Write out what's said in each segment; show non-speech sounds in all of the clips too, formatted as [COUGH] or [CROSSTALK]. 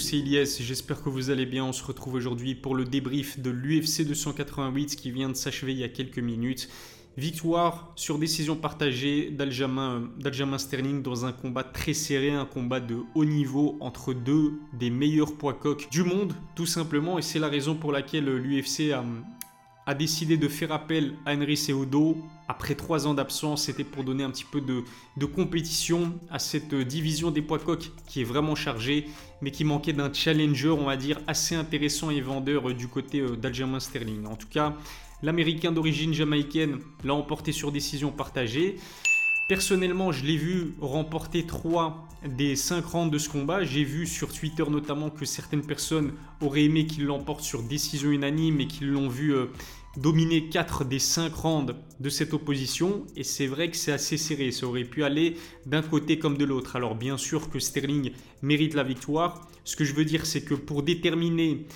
c'est Ilyes, j'espère que vous allez bien. On se retrouve aujourd'hui pour le débrief de l'UFC 288 qui vient de s'achever il y a quelques minutes. Victoire sur décision partagée d'Aljamain Sterling dans un combat très serré, un combat de haut niveau entre deux des meilleurs poids coqs du monde, tout simplement. Et c'est la raison pour laquelle l'UFC a, a décidé de faire appel à Henry Cejudo après trois ans d'absence. C'était pour donner un petit peu de, compétition à cette division des poids coqs qui est vraiment chargée, mais qui manquait d'un challenger, on va dire, assez intéressant et vendeur du côté euh, d'Aljamain Sterling. En tout cas, l'Américain d'origine jamaïcaine l'a emporté sur décision partagée. Personnellement, je l'ai vu remporter 3 des 5 rounds de ce combat. J'ai vu sur Twitter notamment que certaines personnes auraient aimé qu'il l'emporte sur décision unanime et qu'ils l'ont vu euh, dominer 4 des 5 rounds de cette opposition. Et c'est vrai que c'est assez serré. Ça aurait pu aller d'un côté comme de l'autre. Alors bien sûr que Sterling mérite la victoire. Ce que je veux dire, c'est que pour déterminer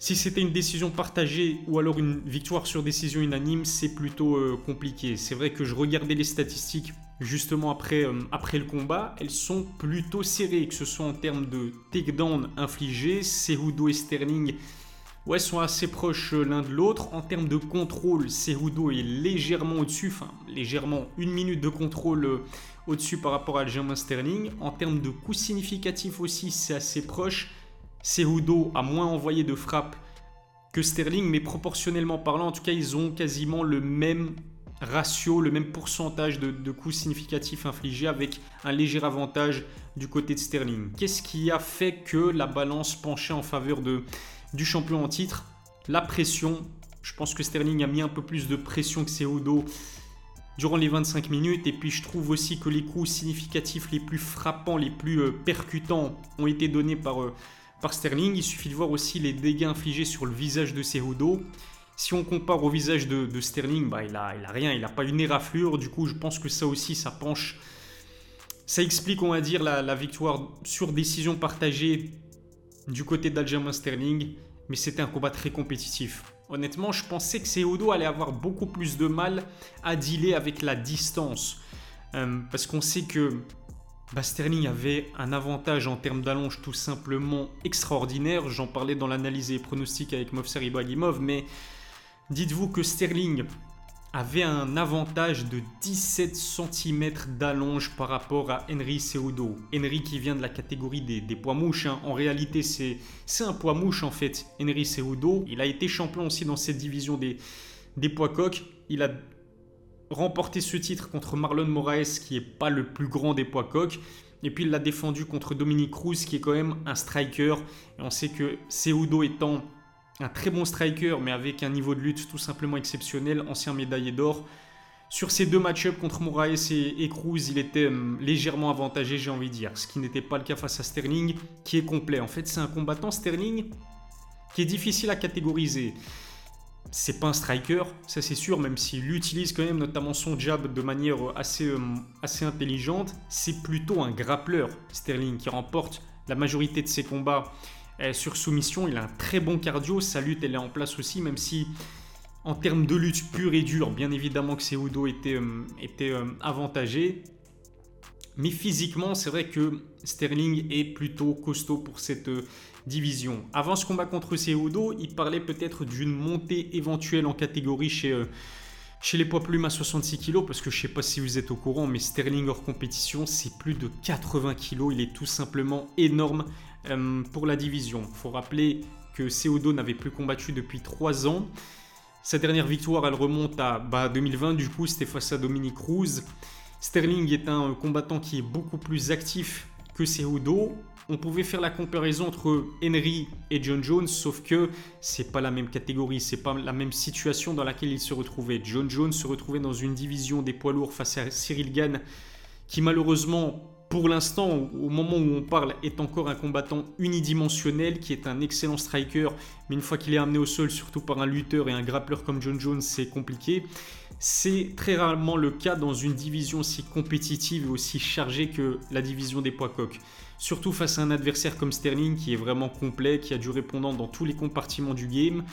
si c'était une décision partagée ou alors une victoire sur décision unanime, c'est plutôt euh, compliqué. C'est vrai que je regardais les statistiques justement après, euh, après le combat, elles sont plutôt serrées, que ce soit en termes de takedown infligés, Cejudo et Sterling ouais, sont assez proches euh, l'un de l'autre. En termes de contrôle, Cejudo est légèrement au-dessus, enfin légèrement une minute de contrôle au-dessus par rapport à Germain Sterling. En termes de coups significatifs aussi, c'est assez proche. Cejudo a moins envoyé de frappes que Sterling, mais proportionnellement parlant, en tout cas, ils ont quasiment le même ratio, le même pourcentage de, coups significatifs infligés avec un léger avantage du côté de Sterling. Qu'est-ce qui a fait que la balance penchait en faveur du champion en titre? La pression. Je pense que Sterling a mis un peu plus de pression que Cejudo durant les 25 minutes. Et puis je trouve aussi que les coups significatifs les plus frappants, les plus euh, percutants ont été donnés par, euh, par Sterling. Il suffit de voir aussi les dégâts infligés sur le visage de Cejudo. Si on compare au visage de, Sterling, bah, il, a, rien, il n'a pas une éraflure. Du coup, je pense que ça aussi, ça penche. Ça explique, on va dire, la, victoire sur décision partagée du côté d'Aljamain Sterling. Mais c'était un combat très compétitif. Honnêtement, je pensais que Cejudo allait avoir beaucoup plus de mal à dealer avec la distance. Euh, parce qu'on sait que Sterling avait un avantage en termes d'allonge tout simplement extraordinaire. J'en parlais dans l'analyse et pronostic avec Movsar Ibrahimov, mais dites-vous que Sterling avait un avantage de 17 cm d'allonge par rapport à Henry Cejudo. Henry qui vient de la catégorie des, poids mouches. Hein. En réalité, c'est un poids mouche en fait, Henry Cejudo. Il a été champion aussi dans cette division des, des poids coqs. Il a remporté ce titre contre Marlon Moraes, qui n'est pas le plus grand des poids coqs. Et puis il l'a défendu contre Dominique Cruz, qui est quand même un striker. Et on sait que Seudo étant un très bon striker, mais avec un niveau de lutte tout simplement exceptionnel, ancien médaillé d'or. Sur ces deux match-ups contre Moraes et, Cruz, il était hum, légèrement avantagé, j'ai envie de dire. Ce qui n'était pas le cas face à Sterling, qui est complet. En fait, c'est un combattant Sterling qui est difficile à catégoriser c'est pas un striker, ça c'est sûr, même s'il utilise quand même notamment son jab de manière assez, euh, assez intelligente, c'est plutôt un grappleur, Sterling, qui remporte la majorité de ses combats euh, sur soumission. Il a un très bon cardio, sa lutte elle est en place aussi, même si en termes de lutte pure et dure, bien évidemment que Cejudo était, euh, était avantagé. Mais physiquement, c'est vrai que Sterling est plutôt costaud pour cette division. Avant ce combat contre Cejudo, il parlait peut-être d'une montée éventuelle en catégorie chez, euh, chez les poids plumes à 66 kg, parce que je ne sais pas si vous êtes au courant, mais Sterling hors compétition, c'est plus de 80 kg. Il est tout simplement énorme euh, pour la division. Il faut rappeler que Cejudo n'avait plus combattu depuis 3 ans. Sa dernière victoire, elle remonte à bah, 2020, du coup, c'était face à Dominique Cruz. Sterling est un combattant qui est beaucoup plus actif que Cejudo on pouvait faire la comparaison entre Henry et John Jones, sauf que c'est pas la même catégorie, c'est pas la même situation dans laquelle il se retrouvait. John Jones se retrouvait dans une division des poids lourds face à Cyril Gann, qui malheureusement, pour l'instant, au moment où on parle, est encore un combattant unidimensionnel, qui est un excellent striker, mais une fois qu'il est amené au sol, surtout par un lutteur et un grappleur comme John Jones, c'est compliqué. C'est très rarement le cas dans une division aussi compétitive et aussi chargée que la division des poids coqs. Surtout face à un adversaire comme Sterling qui est vraiment complet, qui a du répondant dans tous les compartiments du game.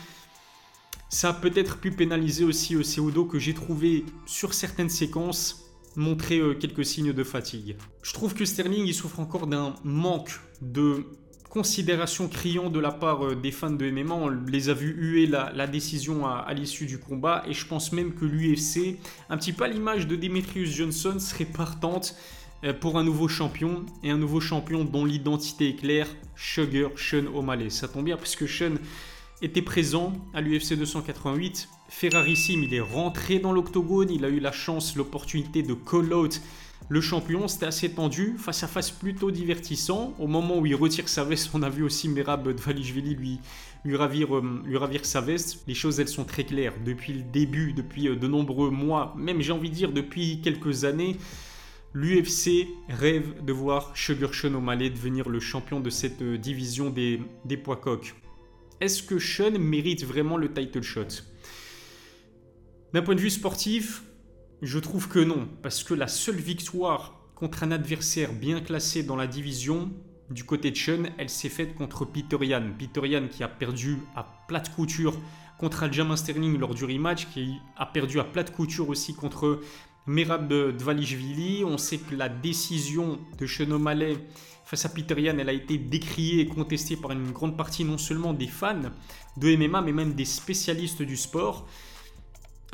Ça a peut-être pu pénaliser aussi Cejudo que j'ai trouvé sur certaines séquences montrer euh, quelques signes de fatigue. Je trouve que Sterling il souffre encore d'un manque de considération criante de la part euh, des fans de MMA. On les a vus huer la, décision à, l'issue du combat. Et je pense même que l'UFC, un petit peu à l'image de Demetrius Johnson, serait partante euh, pour un nouveau champion. Et un nouveau champion dont l'identité est claire, Sugar Sean O'Malley. Ça tombe bien parce que Sean était présent à l'UFC 288. Ferrarissime, il est rentré dans l'octogone. Il a eu la chance, l'opportunité de call-out le champion. C'était assez tendu, face à face plutôt divertissant. Au moment où il retire sa veste, on a vu aussi Merab Dvalishvili lui, lui, ravir, euh, lui ravir sa veste. Les choses, elles sont très claires. Depuis le début, depuis euh, de nombreux mois, même j'ai envie de dire depuis quelques années, l'UFC rêve de voir Sugar Sean O'Malley devenir le champion de cette euh, division des, des poids coqs. Est-ce que Sean mérite vraiment le title shot? D'un point de vue sportif, je trouve que non, parce que la seule victoire contre un adversaire bien classé dans la division, du côté de Sean, elle s'est faite contre Peter Yan. Peter Yan qui a perdu à plate couture contre Aljamain Sterling lors du rematch, qui a perdu à plate couture aussi contre Merab Dvalishvili. On sait que la décision de Sean O'Malley face à Peter Yan, elle a été décriée et contestée par une grande partie non seulement des fans de MMA, mais même des spécialistes du sport.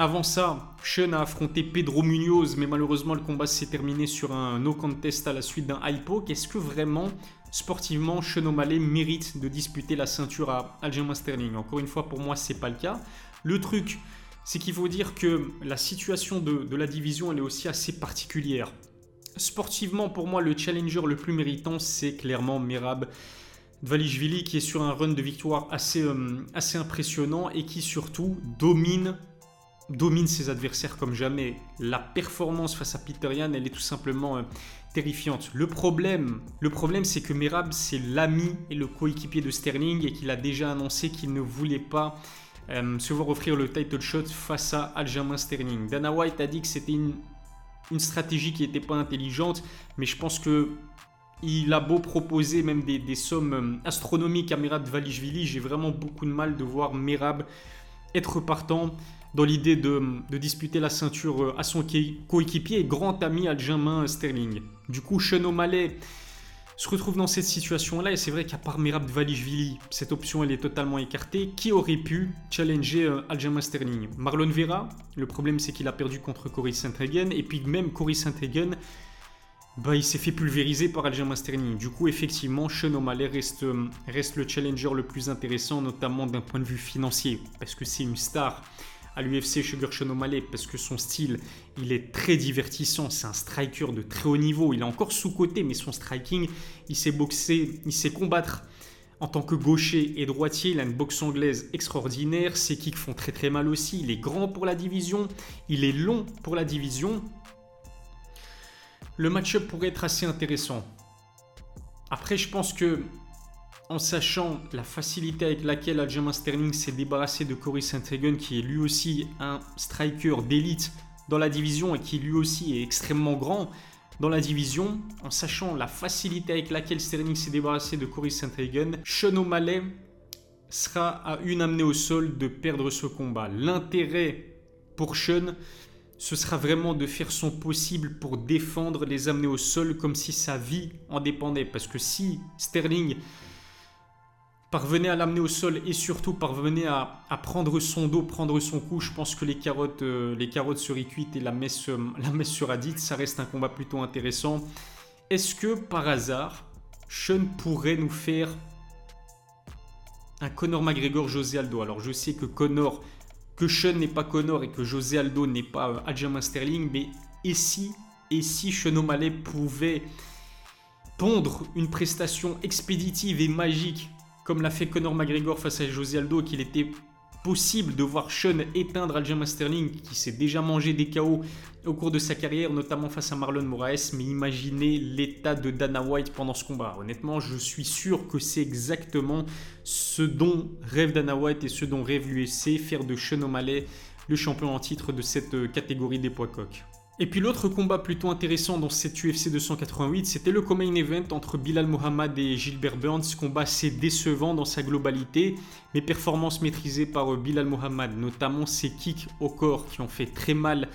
Avant ça, Sean a affronté Pedro Munoz, mais malheureusement le combat s'est terminé sur un no contest à la suite d'un high poke. Est-ce que vraiment, sportivement, Sean O'Malley mérite de disputer la ceinture à Aljamain Sterling? Encore une fois, pour moi, c'est pas le cas. Le truc, c'est qu'il faut dire que la situation de, la division, elle est aussi assez particulière. Sportivement, pour moi, le challenger le plus méritant, c'est clairement Merab Dvalishvili, qui est sur un run de victoire assez, euh, assez impressionnant et qui surtout domine domine ses adversaires comme jamais. La performance face à Peter Yan, elle est tout simplement euh, terrifiante. Le problème, le problème c'est que Merab, c'est l'ami et le coéquipier de Sterling et qu'il a déjà annoncé qu'il ne voulait pas euh, se voir offrir le title shot face à Aljamain Sterling. Dana White a dit que c'était une, stratégie qui n'était pas intelligente, mais je pense que il a beau proposer même des, sommes euh, astronomiques à Merab Valishvili, j'ai vraiment beaucoup de mal de voir Merab être partant dans l'idée de, disputer la ceinture euh, à son coéquipier et grand ami Aljamain Sterling. Du coup, Sean O'Malley se retrouve dans cette situation-là et c'est vrai qu'à part Merab Dvalishvili, cette option elle est totalement écartée. Qui aurait pu challenger euh, Aljamain Sterling? Marlon Vera, le problème c'est qu'il a perdu contre Cory Saint-Hagen et puis même Cory Saint-Hagen bah, il s'est fait pulvériser par Aljamain Sterling. Du coup, effectivement, Sean O'Malley reste, euh, reste le challenger le plus intéressant, notamment d'un point de vue financier, parce que c'est une star à l'UFC Sugar O'Malley parce que son style, il est très divertissant. C'est un striker de très haut niveau. Il est encore sous-côté, mais son striking, il sait boxer, il sait combattre. En tant que gaucher et droitier, il a une boxe anglaise extraordinaire. Ses kicks font très très mal aussi. Il est grand pour la division. Il est long pour la division. Le match-up pourrait être assez intéressant. Après, je pense que en sachant la facilité avec laquelle Aljamain Sterling s'est débarrassé de Cory Hagen, qui est lui aussi un striker d'élite dans la division et qui lui aussi est extrêmement grand dans la division, en sachant la facilité avec laquelle Sterling s'est débarrassé de Cory Hagen, Sean O'Malley sera à une amenée au sol de perdre ce combat. L'intérêt pour Sean, ce sera vraiment de faire son possible pour défendre les amener au sol comme si sa vie en dépendait. Parce que si Sterling parvenez à l'amener au sol et surtout parvenez à, prendre son dos, prendre son cou. Je pense que les carottes, euh, les carottes et la messe, euh, [LAUGHS] la messe dite. Ça reste un combat plutôt intéressant. Est-ce que par hasard, Sean pourrait nous faire un Conor McGregor José Aldo? Alors je sais que Conor, que Sean n'est pas Conor et que José Aldo n'est pas euh, Aljamain Sterling, mais si, et si Sean O'Malley pouvait pondre une prestation expéditive et magique comme l'a fait Conor McGregor face à José Aldo, qu'il était possible de voir Sean éteindre Aljamain Sterling, qui s'est déjà mangé des KO au cours de sa carrière, notamment face à Marlon Moraes. Mais imaginez l'état de Dana White pendant ce combat. Honnêtement, je suis sûr que c'est exactement ce dont rêve Dana White et ce dont rêve l'UFC, faire de Sean O'Malley le champion en titre de cette catégorie des poids coqs. Et puis l'autre combat plutôt intéressant dans cette UFC 288, c'était le co-main event entre Bilal Mohamed et Gilbert Burns. Combat assez décevant dans sa globalité, mais performance maîtrisée par euh, Bilal Mohamed, notamment ses kicks au corps qui ont fait très mal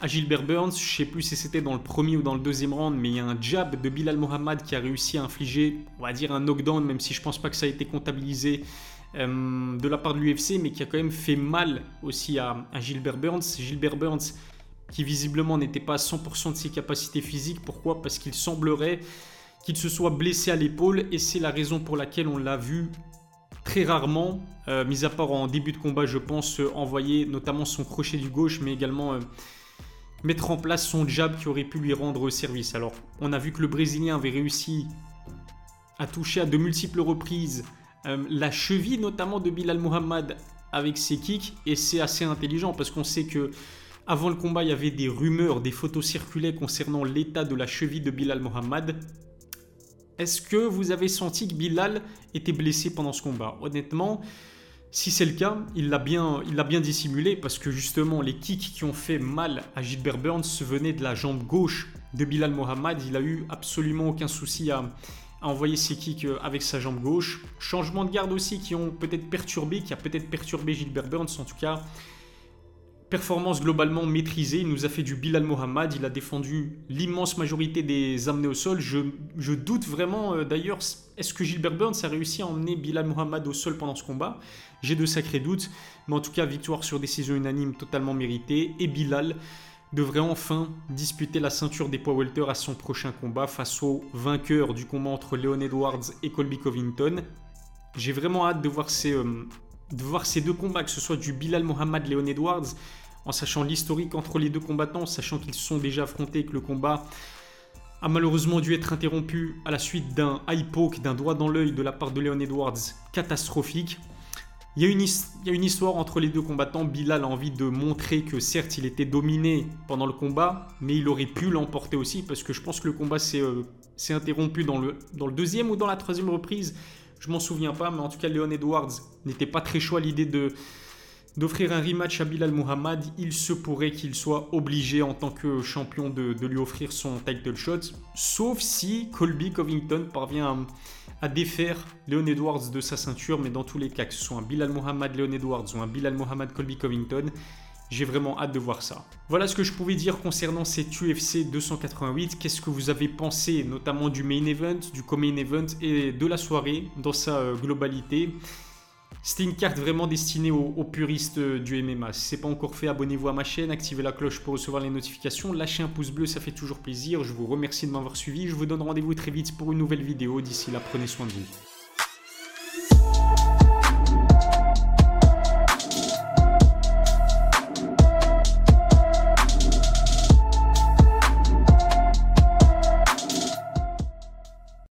à Gilbert Burns. Je sais plus si c'était dans le premier ou dans le deuxième round, mais il y a un jab de Bilal Mohamed qui a réussi à infliger, on va dire, un knockdown, même si je pense pas que ça a été comptabilisé euh, de la part de l'UFC, mais qui a quand même fait mal aussi à, Gilbert Burns. Gilbert Burns qui visiblement n'était pas à 100% de ses capacités physiques. Pourquoi? Parce qu'il semblerait qu'il se soit blessé à l'épaule et c'est la raison pour laquelle on l'a vu très rarement, euh, mis à part en début de combat, je pense, envoyer notamment son crochet du gauche, mais également euh, mettre en place son jab qui aurait pu lui rendre service. Alors, on a vu que le Brésilien avait réussi à toucher à de multiples reprises euh, la cheville notamment de Bilal Muhammad avec ses kicks et c'est assez intelligent parce qu'on sait que avant le combat il y avait des rumeurs, des photos circulaient concernant l'état de la cheville de Bilal Muhammad. Est-ce que vous avez senti que Bilal était blessé pendant ce combat? Honnêtement, si c'est le cas, il l'a bien, bien dissimulé parce que justement les kicks qui ont fait mal à Gilbert Burns venaient de la jambe gauche de Bilal Mohamed. Il a eu absolument aucun souci à, à envoyer ses kicks euh, avec sa jambe gauche. Changement de garde aussi qui ont peut-être perturbé, qui a peut-être perturbé Gilbert Burns en tout cas. Performance globalement maîtrisée, il nous a fait du Bilal Mohamed, il a défendu l'immense majorité des amenés au sol. Je, doute vraiment euh, d'ailleurs, est-ce que Gilbert Burns a réussi à emmener Bilal Mohamed au sol pendant ce combat? J'ai de sacrés doutes, mais en tout cas victoire sur décision unanime totalement méritée. Et Bilal devrait enfin disputer la ceinture des poids welter à son prochain combat face au vainqueur du combat entre Leon Edwards et Colby Covington. J'ai vraiment hâte de voir ces... Euh, de voir ces deux combats, que ce soit du Bilal Mohamed Léon Edwards, en sachant l'historique entre les deux combattants, sachant qu'ils se sont déjà affrontés et que le combat a malheureusement dû être interrompu à la suite d'un high poke, d'un doigt dans l'œil de la part de Léon Edwards catastrophique. Il y, a une, histoire entre les deux combattants. Bilal a envie de montrer que certes il était dominé pendant le combat, mais il aurait pu l'emporter aussi parce que je pense que le combat s'est euh, interrompu dans le deuxième ou dans la troisième reprise. Je m'en souviens pas, mais en tout cas, Leon Edwards n'était pas très chaud à l'idée d'offrir un rematch à Bilal Muhammad. Il se pourrait qu'il soit obligé en tant que champion de, lui offrir son title shot, sauf si Colby Covington parvient à, défaire Leon Edwards de sa ceinture, mais dans tous les cas, que ce soit un Bilal Muhammad Leon Edwards ou un Bilal Muhammad Colby Covington, j'ai vraiment hâte de voir ça. Voilà ce que je pouvais dire concernant cet UFC 288. Qu'est-ce que vous avez pensé notamment du main event, du co-main event et de la soirée dans sa euh, globalité? C'était une carte vraiment destinée aux, puristes euh, du MMA. Si ce n'est pas encore fait, abonnez-vous à ma chaîne, activez la cloche pour recevoir les notifications, lâchez un pouce bleu, ça fait toujours plaisir. Je vous remercie de m'avoir suivi. Je vous donne rendez-vous très vite pour une nouvelle vidéo. D'ici là, prenez soin de vous.